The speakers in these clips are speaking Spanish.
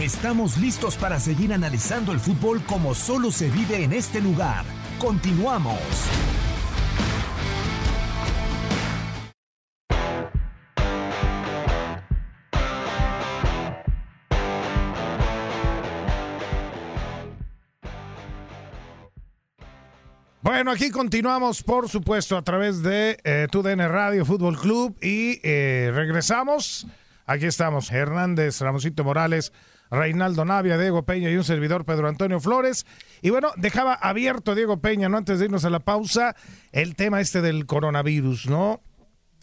Estamos listos para seguir analizando el fútbol como solo se vive en este lugar. Continuamos. Bueno, aquí continuamos, por supuesto, a través de eh, TUDN Radio Fútbol Club y eh, regresamos. Aquí estamos, Hernández, Ramosito Morales, Reinaldo Navia, Diego Peña y un servidor, Pedro Antonio Flores. Y bueno, dejaba abierto Diego Peña, ¿no? Antes de irnos a la pausa, el tema este del coronavirus, ¿no?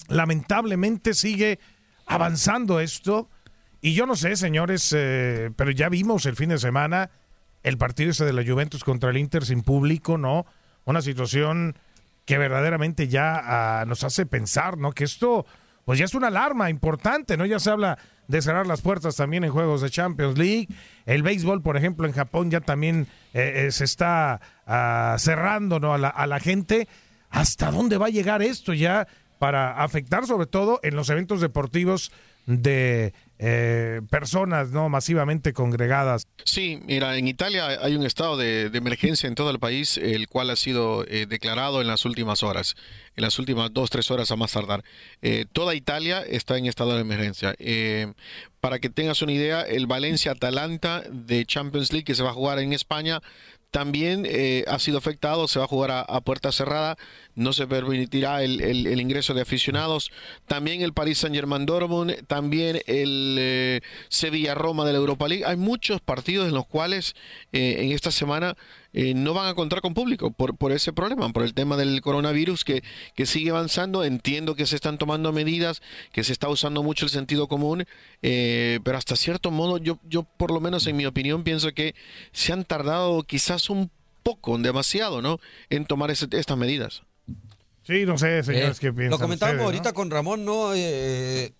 Lamentablemente sigue avanzando esto. Y yo no sé, señores, eh, pero ya vimos el fin de semana el partido ese de la Juventus contra el Inter sin público, ¿no? Una situación que verdaderamente ya ah, nos hace pensar, ¿no? Que esto, pues ya es una alarma importante, ¿no? Ya se habla de cerrar las puertas también en juegos de Champions League. El béisbol, por ejemplo, en Japón ya también eh, eh, se está ah, cerrando, ¿no? A la, a la gente. ¿Hasta dónde va a llegar esto ya para afectar sobre todo en los eventos deportivos de eh, personas no masivamente congregadas. Sí, mira, en Italia hay un estado de, emergencia en todo el país, el cual ha sido eh, declarado en las últimas horas, en las últimas dos, tres horas a más tardar. Eh, toda Italia está en estado de emergencia. para que tengas una idea, el Valencia-Atalanta de Champions League que se va a jugar en España también ha sido afectado, se va a jugar a puerta cerrada no se permitirá el, ingreso de aficionados. También el Paris Saint Germain Dortmund, también el eh, Sevilla Roma de la Europa League. Hay muchos partidos en los cuales eh, en esta semana eh, no van a contar con público por, por ese problema, por el tema del coronavirus que, que sigue avanzando. Entiendo que se están tomando medidas, que se está usando mucho el sentido común, pero hasta cierto modo yo, yo por lo menos en mi opinión pienso que se han tardado quizás un poco, demasiado, ¿no? En tomar estas medidas. Sí, no sé, señores, eh, qué piensan. Lo comentábamos ahorita con Ramón, ¿no? Eh,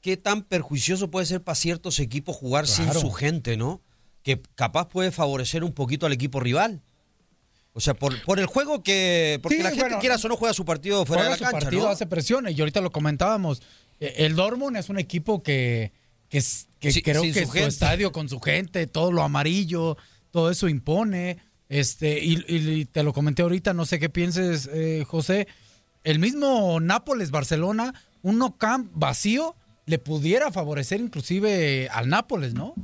¿Qué tan perjuicioso puede ser para ciertos equipos jugar sin su gente, ¿no? Que capaz puede favorecer un poquito al equipo rival. O sea, por, por el juego que. Porque la gente quiera o no juega su partido fuera de la su partido hace presión, y ahorita lo comentábamos. Eh, el Dortmund es un equipo que, que, creo que su estadio con su gente, todo lo amarillo, todo eso impone. Este, y, te lo comenté ahorita, no sé qué pienses, eh, José. El mismo Nápoles-Barcelona, un no camp vacío, le pudiera favorecer inclusive al Nápoles, ¿no?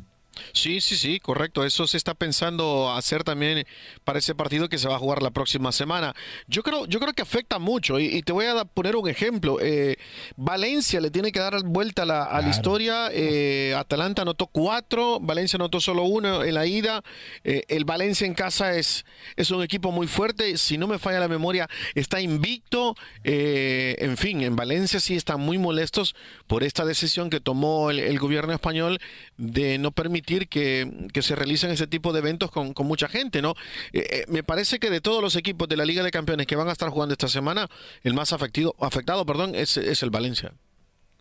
Sí, sí, sí, correcto. Eso se está pensando hacer también para ese partido que se va a jugar la próxima semana. Yo creo, yo creo que afecta mucho y, te voy a poner un ejemplo. Eh, Valencia le tiene que dar vuelta a la, historia. Eh, Atalanta anotó cuatro, Valencia anotó solo uno en la ida. Eh, el Valencia en casa es, es un equipo muy fuerte. Si no me falla la memoria, está invicto. en fin, en Valencia sí están muy molestos por esta decisión que tomó el gobierno español de no permitir que, se realicen ese tipo de eventos con, mucha gente, ¿no? Eh, eh, me parece que de todos los equipos de la Liga de Campeones que van a estar jugando esta semana, el más afectado, afectado perdón, es, el Valencia.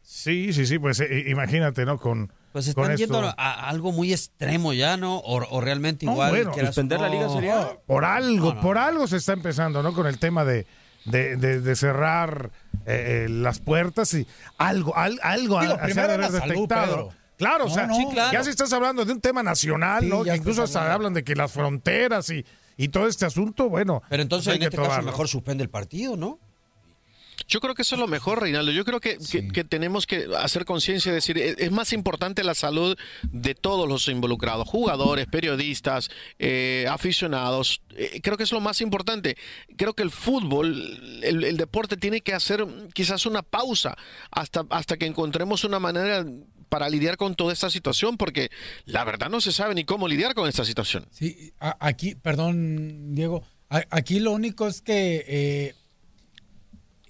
Sí, sí, sí, pues eh, imagínate, ¿no? Con, pues están yendo a, algo muy extremo ya, ¿no? O, realmente igual. bueno, suspender la liga sería. Por algo, por algo se está empezando, ¿no? Con el tema de, de, cerrar las puertas y algo, algo Digo, primero haber detectado. Claro, o sea, ya si estás hablando de un tema nacional, ¿no? incluso hasta hablan de que las fronteras y, y todo este asunto, bueno. Pero entonces en este caso mejor suspende el partido, ¿no? Yo creo que eso es lo mejor, Reinaldo. Yo creo que, que, tenemos que hacer conciencia y decir, e, es, más importante la salud de todos los involucrados, jugadores, periodistas, eh, aficionados. Eh, creo que es lo más importante. Creo que el fútbol, el, el, deporte tiene que hacer quizás una pausa hasta, hasta que encontremos una manera para lidiar con toda esta situación, porque la verdad no se sabe ni cómo lidiar con esta situación. Sí, aquí, perdón, Diego, aquí lo único es que eh,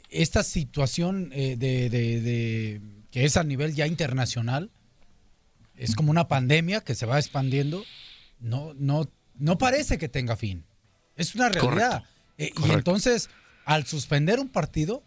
esta situación eh, de, que es a nivel ya internacional, es como una pandemia que se va expandiendo, no, no, no parece que tenga fin. Es una realidad. Eh, y entonces, al suspender un partido,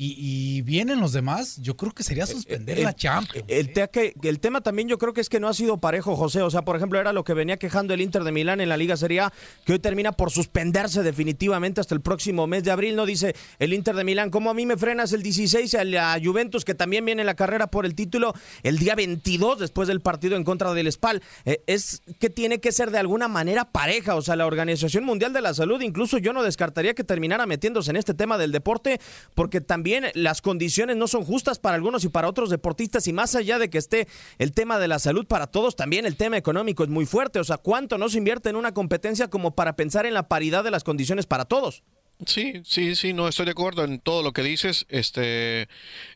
y, vienen los demás, yo creo que sería eh, suspender eh, la Champions. El, ¿eh? el, tema también yo creo que es que no ha sido parejo, José. O sea, por ejemplo, era lo que venía quejando el Inter de Milán en la Liga Serie A, que hoy termina por suspenderse definitivamente hasta el próximo mes de abril. No dice el Inter de Milán, ¿cómo a mí me frenas el 16 a la Juventus, que también viene en la carrera por el título el día 22 después del partido en contra del Spal? es que tiene que ser de alguna manera pareja. O sea, la Organización Mundial de la Salud, incluso yo no descartaría que terminara metiéndose en este tema del deporte, porque también las condiciones no son justas para algunos y para otros deportistas y más allá de que esté el tema de la salud para todos, también el tema económico es muy fuerte. O sea, ¿cuánto no se invierte en una competencia como para pensar en la paridad de las condiciones para todos? Sí, sí, sí, no estoy de acuerdo en todo lo que dices. Este,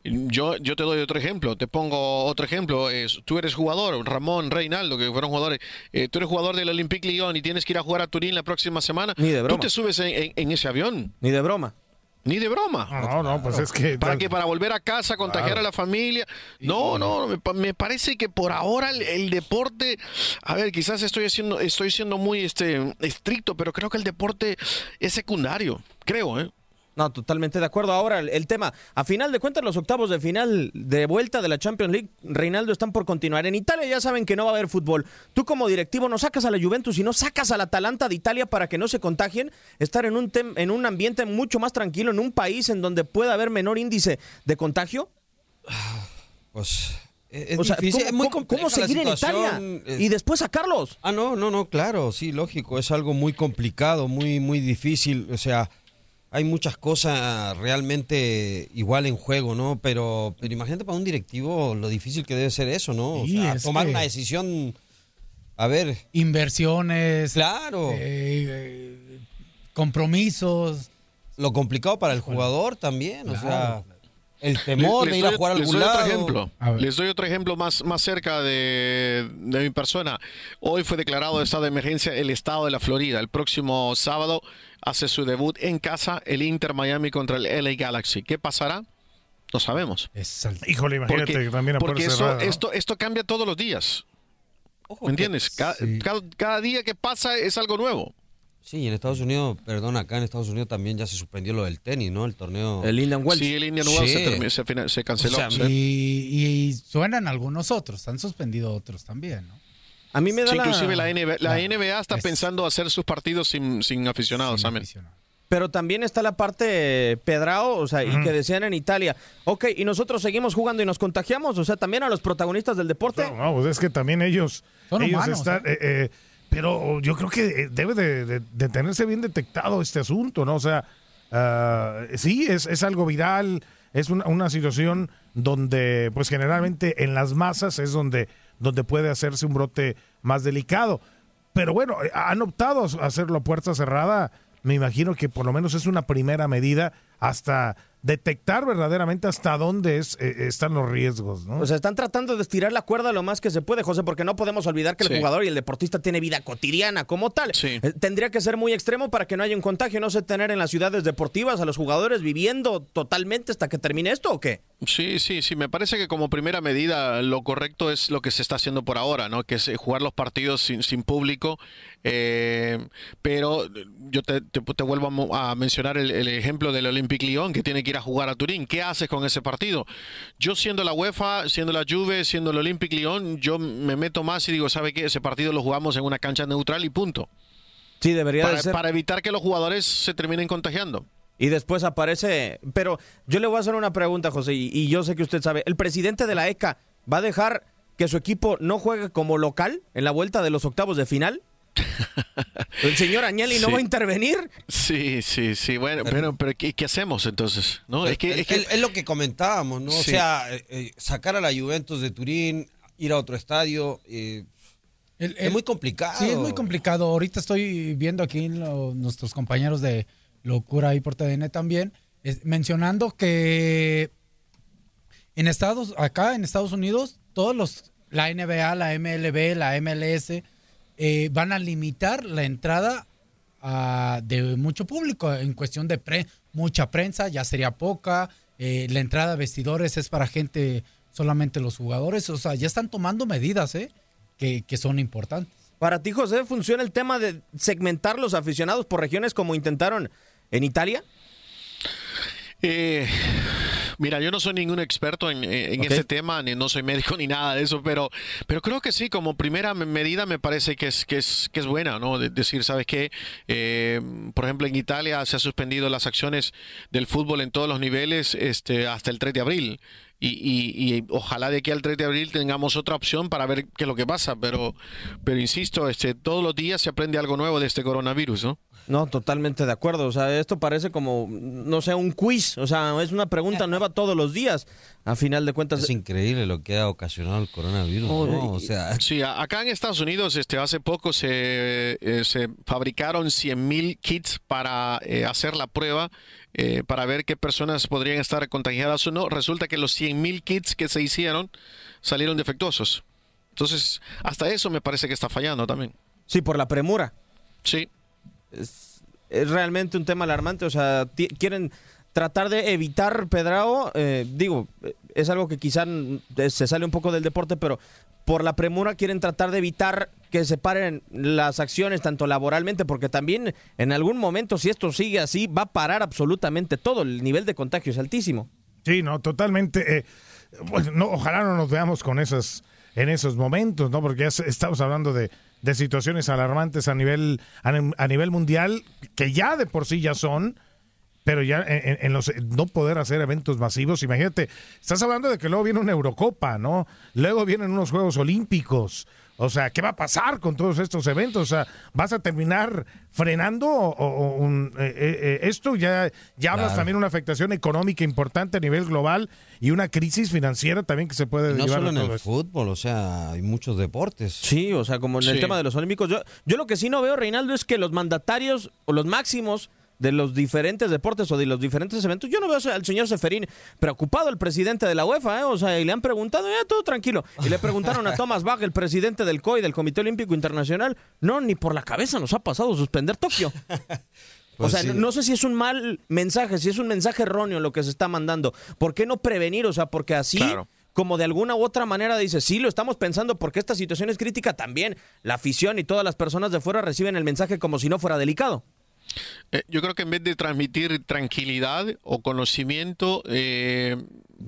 yo, yo te doy otro ejemplo. Te pongo otro ejemplo. Es, tú eres jugador, Ramón, Reinaldo, que fueron jugadores. Eh, tú eres jugador del Olympique Lyon y tienes que ir a jugar a Turín la próxima semana. Ni de broma. Tú te subes en ese avión. Ni de broma. Ni de broma. No, no, pues es que. ¿Para que Para volver a casa, contagiar a la familia. No, no, me, parece que por ahora el, deporte. A ver, quizás estoy, haciendo, estoy siendo muy este, estricto, pero creo que el deporte es secundario. Creo, ¿eh? No, totalmente de acuerdo. Ahora, el, tema, a final de cuentas, los octavos de final de vuelta de la Champions League, Reinaldo, están por continuar. En Italia ya saben que no va a haber fútbol. Tú como directivo no sacas a la Juventus y no sacas a la Atalanta de Italia para que no se contagien, estar en un, en un ambiente mucho más tranquilo, en un país en donde pueda haber menor índice de contagio. Pues es, difícil, muy ¿cómo, seguir en Italia y después sacarlos? Ah, no, no, no, claro, sí, lógico, es algo muy complicado, muy, muy difícil, o sea, hay muchas cosas realmente igual en juego, ¿no? Pero, pero imagínate para un directivo lo difícil que debe ser eso, ¿no? O sea, tomar una decisión, a ver. Inversiones. Claro. Eh, compromisos. Lo complicado para el jugador también, o sea. El temor de ir a jugar a algún lado. Otro ejemplo. Les doy otro ejemplo más, más cerca de, de, mi persona. Hoy fue declarado de estado de emergencia el estado de la Florida. El próximo sábado hace su debut en casa el Inter Miami contra el LA Galaxy. ¿Qué pasará? No sabemos. Híjole, imagínate porque, que también porque esto, esto cambia todos los días. ¿Me entiendes? Cada, día que pasa es algo nuevo. Sí, en Estados Unidos, perdón, acá en Estados Unidos también ya se suspendió lo del tenis, ¿no? El torneo. El Indian Wells. Sí, el Indian Wells se, canceló. y, y, suenan algunos otros, han suspendido otros también, ¿no? A mí me da Inclusive la, NBA, la NBA está pensando hacer sus partidos sin, sin aficionados. Pero también está la parte pedrao, o sea, y que decían en Italia, ok, y nosotros seguimos jugando y nos contagiamos, o sea, también a los protagonistas del deporte. No, pues es que también ellos, Son ellos están, ¿eh? Eh, eh, pero yo creo que debe de, tenerse bien detectado este asunto, ¿no? O sea, ah, sí, es, es, algo viral, es una, una situación donde, pues generalmente en las masas es donde donde puede hacerse un brote más delicado. Pero bueno, eh, han optado a hacerlo a puerta cerrada. Me imagino que por lo menos es una primera medida hasta detectar verdaderamente hasta dónde es, eh, están los riesgos. ¿no? O sea, están tratando de estirar la cuerda lo más que se puede, José, porque no podemos olvidar que el jugador y el deportista tiene vida cotidiana como tal. Eh, tendría que ser muy extremo para que no haya un contagio, no sé, tener en las ciudades deportivas a los jugadores viviendo totalmente hasta que termine esto o qué. Sí, sí, sí, me parece que como primera medida lo correcto es lo que se está haciendo por ahora, ¿no? Que es eh, jugar los partidos sin, sin público. pero yo te, te, vuelvo a, mencionar el, el ejemplo del Olympique Lyon, que tiene que ir a jugar a Turín. ¿Qué haces con ese partido? Yo siendo la UEFA, siendo la Juve, siendo el Olympique Lyon, yo me meto más y digo, ¿sabe qué? Ese partido lo jugamos en una cancha neutral y punto. Sí, debería para, ser. Para evitar que los jugadores se terminen contagiando. Y después aparece... Pero yo le voy a hacer una pregunta, José, y, y yo sé que usted sabe. ¿El presidente de la ECA va a dejar que su equipo no juegue como local en la vuelta de los octavos de final? ¿El señor Añali no va a intervenir? Sí, sí, sí. Bueno, pero, pero ¿qué, hacemos entonces? ¿No? Es, que, es, lo que comentábamos, ¿no? O sea, eh, eh, sacar a la Juventus de Turín, ir a otro estadio. Eh, es muy complicado. Sí, es muy complicado. Ahorita estoy viendo aquí nuestros compañeros de Locura y por TDN también, mencionando que en Estados, acá en Estados Unidos, todos los, la NBA, la MLB, la MLS, eh, van a limitar la entrada ah, de mucho público en cuestión de mucha prensa, ya sería poca. Eh, la entrada a vestidores es para gente, solamente los jugadores. O sea, ya están tomando medidas ¿eh? que, que son importantes. Para ti, José, ¿funciona el tema de segmentar los aficionados por regiones como intentaron en Italia? Eh, Mira, yo no soy ningún experto en, en ese tema, ni no soy médico ni nada de eso, pero, pero creo que sí, como primera medida me parece que es, que es, que es buena, ¿no? decir, ¿sabes qué? Eh, por ejemplo, en Italia se ha suspendido las acciones del fútbol en todos los niveles este, hasta el 3 de abril. Y, ojalá de aquí al 3 de abril tengamos otra opción para ver qué es lo que pasa, pero, pero insisto, este, todos los días se aprende algo nuevo de este coronavirus, ¿no? No, totalmente de acuerdo. O sea, esto parece como, no sé, un quiz. O sea, es una pregunta nueva todos los días. A final de cuentas. Es increíble lo que ha ocasionado el coronavirus. O sea. Sí, acá en Estados Unidos, este, hace poco se, eh, se fabricaron 100.000 kits para eh, hacer la prueba. Eh, para ver qué personas podrían estar contagiadas o no. Resulta que los 100.000 kits que se hicieron salieron defectuosos. Entonces, hasta eso me parece que está fallando también. Sí, por la premura. Sí es, realmente un tema alarmante. O sea, quieren tratar de evitar Pedrao. Eh, digo, es algo que quizá se sale un poco del deporte, pero por la premura quieren tratar de evitar que se paren las acciones tanto laboralmente, porque también en algún momento, si esto sigue así, va a parar absolutamente todo. El nivel de contagio es altísimo. Sí, no, totalmente. Eh, no, ojalá no nos veamos con esas en esos momentos, ¿no? Porque ya estamos hablando de de situaciones alarmantes a nivel, a, nivel mundial, que ya de por sí ya son, pero ya en, los no poder hacer eventos masivos, imagínate, estás hablando de que luego viene una Eurocopa, ¿no? Luego vienen unos Juegos Olímpicos. O sea, ¿qué va a pasar con todos estos eventos? O sea, ¿vas a terminar frenando o, eh, eh, eh, esto? Ya, ya hablas también de una afectación económica importante a nivel global y una crisis financiera también que se puede no solo en el fútbol, o sea, hay muchos deportes. Sí, o sea, como en el tema de los olímpicos. Yo, yo lo que sí no veo, Reinaldo, es que los mandatarios o los máximos de los diferentes deportes o de los diferentes eventos. Yo no veo al señor Seferín preocupado, el presidente de la UEFA, ¿eh? o sea, y le han preguntado, ya todo tranquilo. Y le preguntaron a Thomas Bach, el presidente del COI, del Comité Olímpico Internacional, no, ni por la cabeza nos ha pasado suspender Tokio. o pues sea, no sé si es un mal mensaje, si es un mensaje erróneo lo que se está mandando. ¿Por qué no prevenir? O sea, porque así... como de alguna u otra manera dice, sí, lo estamos pensando porque esta situación es crítica también. La afición y todas las personas de fuera reciben el mensaje como si no fuera delicado. Eh, yo creo que en vez de transmitir tranquilidad o conocimiento, eh,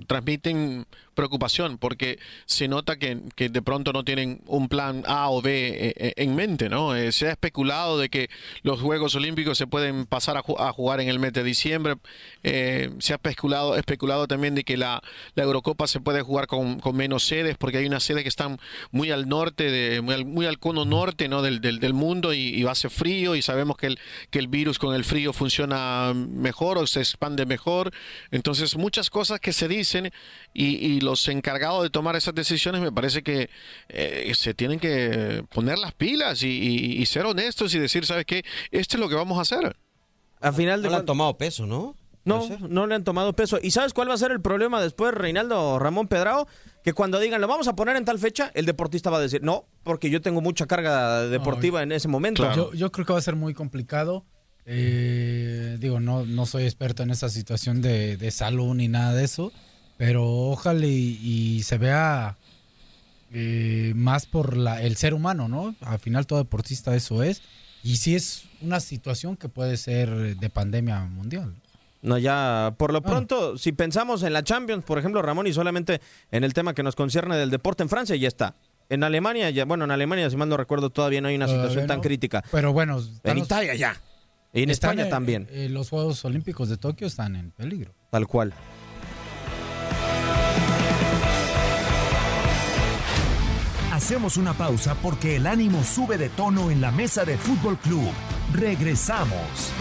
transmiten preocupación porque se nota que, de pronto no tienen un plan A o B eh, eh, en mente, ¿no? Eh, se ha especulado de que los Juegos Olímpicos se pueden pasar a, jugar en el mes de diciembre. se ha especulado, especulado también de que la, Eurocopa se puede jugar con, menos sedes porque hay unas sedes que están muy al norte, de, muy, al, cono norte ¿no? del, del, mundo y, a ser frío y sabemos que el, que el virus con el frío funciona mejor o se expande mejor. Entonces muchas cosas que se dicen y los encargados de tomar esas decisiones me parece que eh, se tienen que poner las pilas y, ser honestos y decir, ¿sabes qué? Esto es lo que vamos a hacer. Al final de no le han tomado peso, ¿no? No, no le han tomado peso. ¿Y sabes cuál va a ser el problema después, Reinaldo Ramón Pedrao? Que cuando digan, lo vamos a poner en tal fecha, el deportista va a decir, no, porque yo tengo mucha carga deportiva en ese momento. Yo, creo que va a ser muy complicado. Eh, digo, no, no soy experto en esa situación de, de salud ni nada de eso pero ojalá y, se vea eh, más por la, el ser humano, ¿no? Al final todo deportista eso es. Y sí es una situación que puede ser de pandemia mundial. No, ya, por lo pronto, si pensamos en la Champions, por ejemplo, Ramón, y solamente en el tema que nos concierne del deporte en Francia, ya está. En Alemania, ya, bueno, en Alemania, si mal no recuerdo, todavía no hay una situación tan crítica. Pero bueno, en Italia ya. Y en España también. Eh, los Juegos Olímpicos de Tokio están en peligro. Tal cual. Hacemos una pausa porque el ánimo sube de tono en la mesa de Fútbol Club. Regresamos.